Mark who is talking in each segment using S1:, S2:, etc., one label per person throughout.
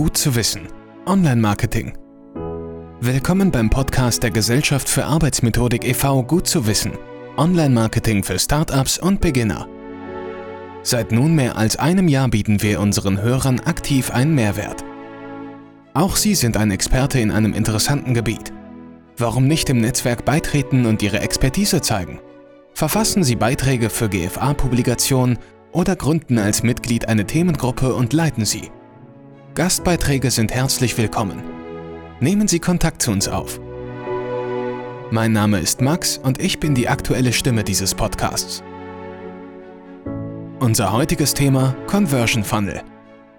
S1: Gut zu wissen. Online-Marketing. Willkommen beim Podcast der Gesellschaft für Arbeitsmethodik e.V. Gut zu wissen. Online-Marketing für Startups und Beginner. Seit nunmehr als einem Jahr bieten wir unseren Hörern aktiv einen Mehrwert. Auch Sie sind ein Experte in einem interessanten Gebiet. Warum nicht im Netzwerk beitreten und Ihre Expertise zeigen? Verfassen Sie Beiträge für GFA-Publikationen oder gründen als Mitglied eine Themengruppe und leiten sie. Gastbeiträge sind herzlich willkommen. Nehmen Sie Kontakt zu uns auf. Mein Name ist Max und ich bin die aktuelle Stimme dieses Podcasts. Unser heutiges Thema Conversion Funnel.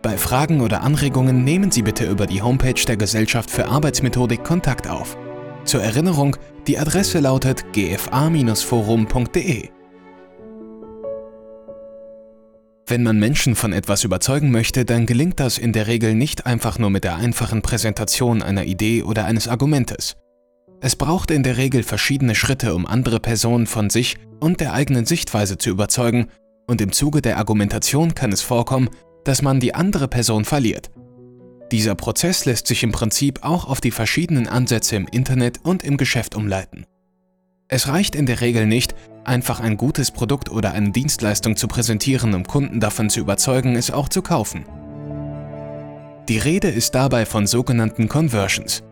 S1: Bei Fragen oder Anregungen nehmen Sie bitte über die Homepage der Gesellschaft für Arbeitsmethodik Kontakt auf. Zur Erinnerung, die Adresse lautet gfa-forum.de. Wenn man Menschen von etwas überzeugen möchte, dann gelingt das in der Regel nicht einfach nur mit der einfachen Präsentation einer Idee oder eines Argumentes. Es braucht in der Regel verschiedene Schritte, um andere Personen von sich und der eigenen Sichtweise zu überzeugen, und im Zuge der Argumentation kann es vorkommen, dass man die andere Person verliert. Dieser Prozess lässt sich im Prinzip auch auf die verschiedenen Ansätze im Internet und im Geschäft umleiten. Es reicht in der Regel nicht, einfach ein gutes Produkt oder eine Dienstleistung zu präsentieren, um Kunden davon zu überzeugen, es auch zu kaufen. Die Rede ist dabei von sogenannten Conversions.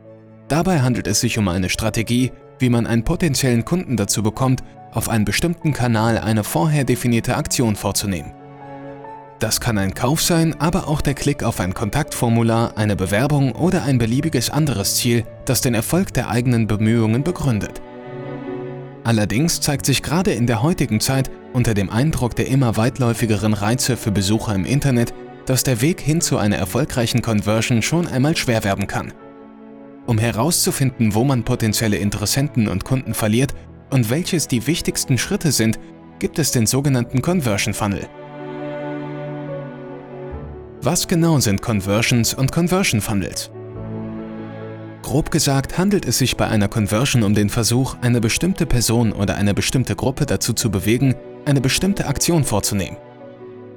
S1: Dabei handelt es sich um eine Strategie, wie man einen potenziellen Kunden dazu bekommt, auf einem bestimmten Kanal eine vorher definierte Aktion vorzunehmen. Das kann ein Kauf sein, aber auch der Klick auf ein Kontaktformular, eine Bewerbung oder ein beliebiges anderes Ziel, das den Erfolg der eigenen Bemühungen begründet. Allerdings zeigt sich gerade in der heutigen Zeit unter dem Eindruck der immer weitläufigeren Reize für Besucher im Internet, dass der Weg hin zu einer erfolgreichen Conversion schon einmal schwer werden kann. Um herauszufinden, wo man potenzielle Interessenten und Kunden verliert und welches die wichtigsten Schritte sind, gibt es den sogenannten Conversion Funnel. Was genau sind Conversions und Conversion Funnels? Grob gesagt handelt es sich bei einer Conversion um den Versuch, eine bestimmte Person oder eine bestimmte Gruppe dazu zu bewegen, eine bestimmte Aktion vorzunehmen.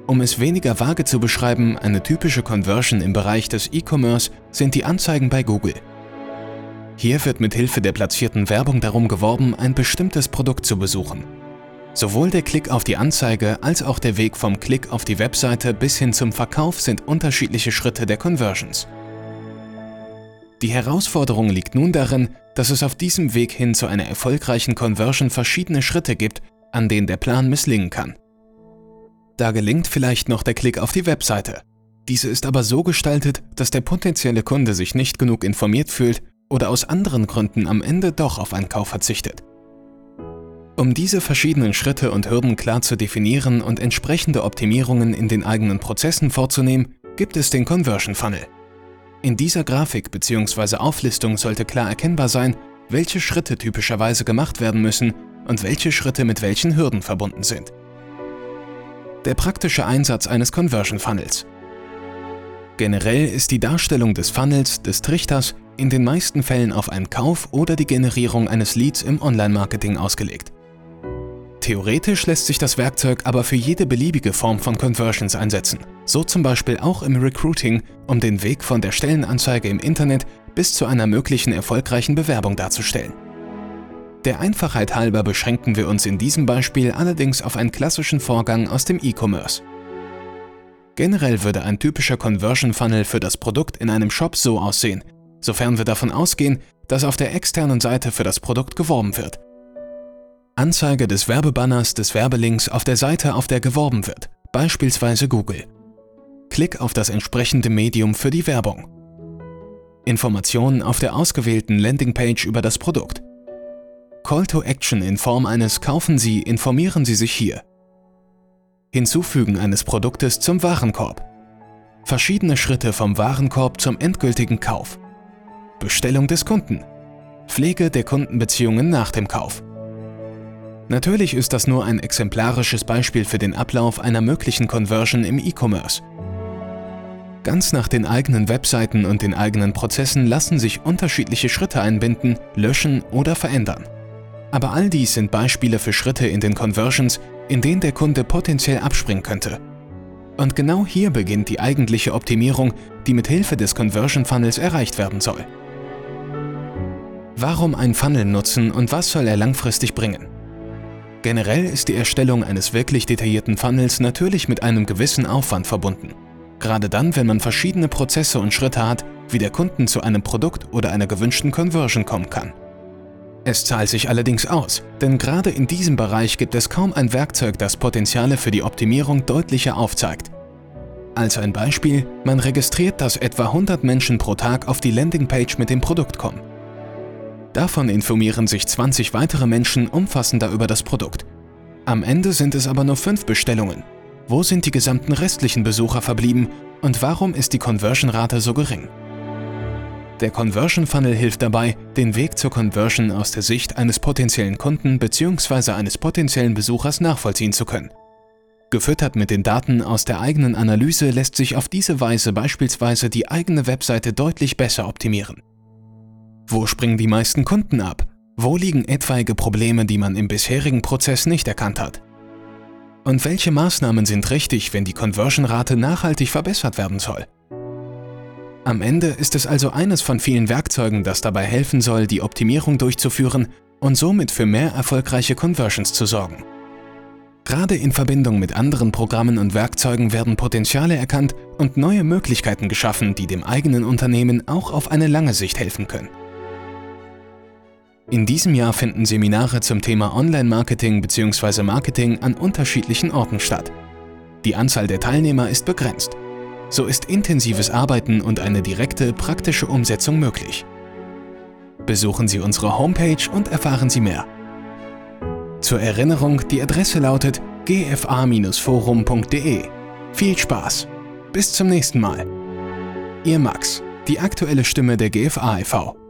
S1: Um es weniger vage zu beschreiben, eine typische Conversion im Bereich des E-Commerce sind die Anzeigen bei Google. Hier wird mit Hilfe der platzierten Werbung darum geworben, ein bestimmtes Produkt zu besuchen. Sowohl der Klick auf die Anzeige als auch der Weg vom Klick auf die Webseite bis hin zum Verkauf sind unterschiedliche Schritte der Conversions. Die Herausforderung liegt nun darin, dass es auf diesem Weg hin zu einer erfolgreichen Conversion verschiedene Schritte gibt, an denen der Plan misslingen kann. Da gelingt vielleicht noch der Klick auf die Webseite. Diese ist aber so gestaltet, dass der potenzielle Kunde sich nicht genug informiert fühlt oder aus anderen Gründen am Ende doch auf einen Kauf verzichtet. Um diese verschiedenen Schritte und Hürden klar zu definieren und entsprechende Optimierungen in den eigenen Prozessen vorzunehmen, gibt es den Conversion Funnel. In dieser Grafik bzw. Auflistung sollte klar erkennbar sein, welche Schritte typischerweise gemacht werden müssen und welche Schritte mit welchen Hürden verbunden sind. Der praktische Einsatz eines Conversion Funnels. Generell ist die Darstellung des Funnels, des Trichters, in den meisten Fällen auf einen Kauf oder die Generierung eines Leads im Online-Marketing ausgelegt. Theoretisch lässt sich das Werkzeug aber für jede beliebige Form von Conversions einsetzen, so zum Beispiel auch im Recruiting, um den Weg von der Stellenanzeige im Internet bis zu einer möglichen erfolgreichen Bewerbung darzustellen. Der Einfachheit halber beschränken wir uns in diesem Beispiel allerdings auf einen klassischen Vorgang aus dem E-Commerce. Generell würde ein typischer Conversion Funnel für das Produkt in einem Shop so aussehen, sofern wir davon ausgehen, dass auf der externen Seite für das Produkt geworben wird Anzeige des Werbebanners des Werbelinks auf der Seite, auf der geworben wird, beispielsweise Google. Klick auf das entsprechende Medium für die Werbung. Informationen auf der ausgewählten Landingpage über das Produkt. Call to Action in Form eines Kaufen Sie, informieren Sie sich hier. Hinzufügen eines Produktes zum Warenkorb. Verschiedene Schritte vom Warenkorb zum endgültigen Kauf. Bestellung des Kunden. Pflege der Kundenbeziehungen nach dem Kauf. Natürlich ist das nur ein exemplarisches Beispiel für den Ablauf einer möglichen Conversion im E-Commerce. Ganz nach den eigenen Webseiten und den eigenen Prozessen lassen sich unterschiedliche Schritte einbinden, löschen oder verändern. Aber all dies sind Beispiele für Schritte in den Conversions, in denen der Kunde potenziell abspringen könnte. Und genau hier beginnt die eigentliche Optimierung, die mit Hilfe des Conversion Funnels erreicht werden soll. Warum ein Funnel nutzen und was soll er langfristig bringen? Generell ist die Erstellung eines wirklich detaillierten Funnels natürlich mit einem gewissen Aufwand verbunden. Gerade dann, wenn man verschiedene Prozesse und Schritte hat, wie der Kunden zu einem Produkt oder einer gewünschten Conversion kommen kann. Es zahlt sich allerdings aus, denn gerade in diesem Bereich gibt es kaum ein Werkzeug, das Potenziale für die Optimierung deutlicher aufzeigt. Als ein Beispiel, man registriert, dass etwa 100 Menschen pro Tag auf die Landingpage mit dem Produkt kommen. Davon informieren sich 20 weitere Menschen umfassender über das Produkt. Am Ende sind es aber nur 5 Bestellungen. Wo sind die gesamten restlichen Besucher verblieben und warum ist die Conversion-Rate so gering? Der Conversion Funnel hilft dabei, den Weg zur Conversion aus der Sicht eines potenziellen Kunden bzw. eines potenziellen Besuchers nachvollziehen zu können. Gefüttert mit den Daten aus der eigenen Analyse lässt sich auf diese Weise beispielsweise die eigene Webseite deutlich besser optimieren. Wo springen die meisten Kunden ab? Wo liegen etwaige Probleme, die man im bisherigen Prozess nicht erkannt hat? Und welche Maßnahmen sind richtig, wenn die Conversion-Rate nachhaltig verbessert werden soll? Am Ende ist es also eines von vielen Werkzeugen, das dabei helfen soll, die Optimierung durchzuführen und somit für mehr erfolgreiche Conversions zu sorgen. Gerade in Verbindung mit anderen Programmen und Werkzeugen werden Potenziale erkannt und neue Möglichkeiten geschaffen, die dem eigenen Unternehmen auch auf eine lange Sicht helfen können. In diesem Jahr finden Seminare zum Thema Online-Marketing bzw. Marketing an unterschiedlichen Orten statt. Die Anzahl der Teilnehmer ist begrenzt so ist intensives Arbeiten und eine direkte, praktische Umsetzung möglich. Besuchen Sie unsere Homepage und erfahren Sie mehr. Zur Erinnerung, die Adresse lautet gfa-forum.de. Viel Spaß! Bis zum nächsten Mal. Ihr Max, die aktuelle Stimme der GFA e.V.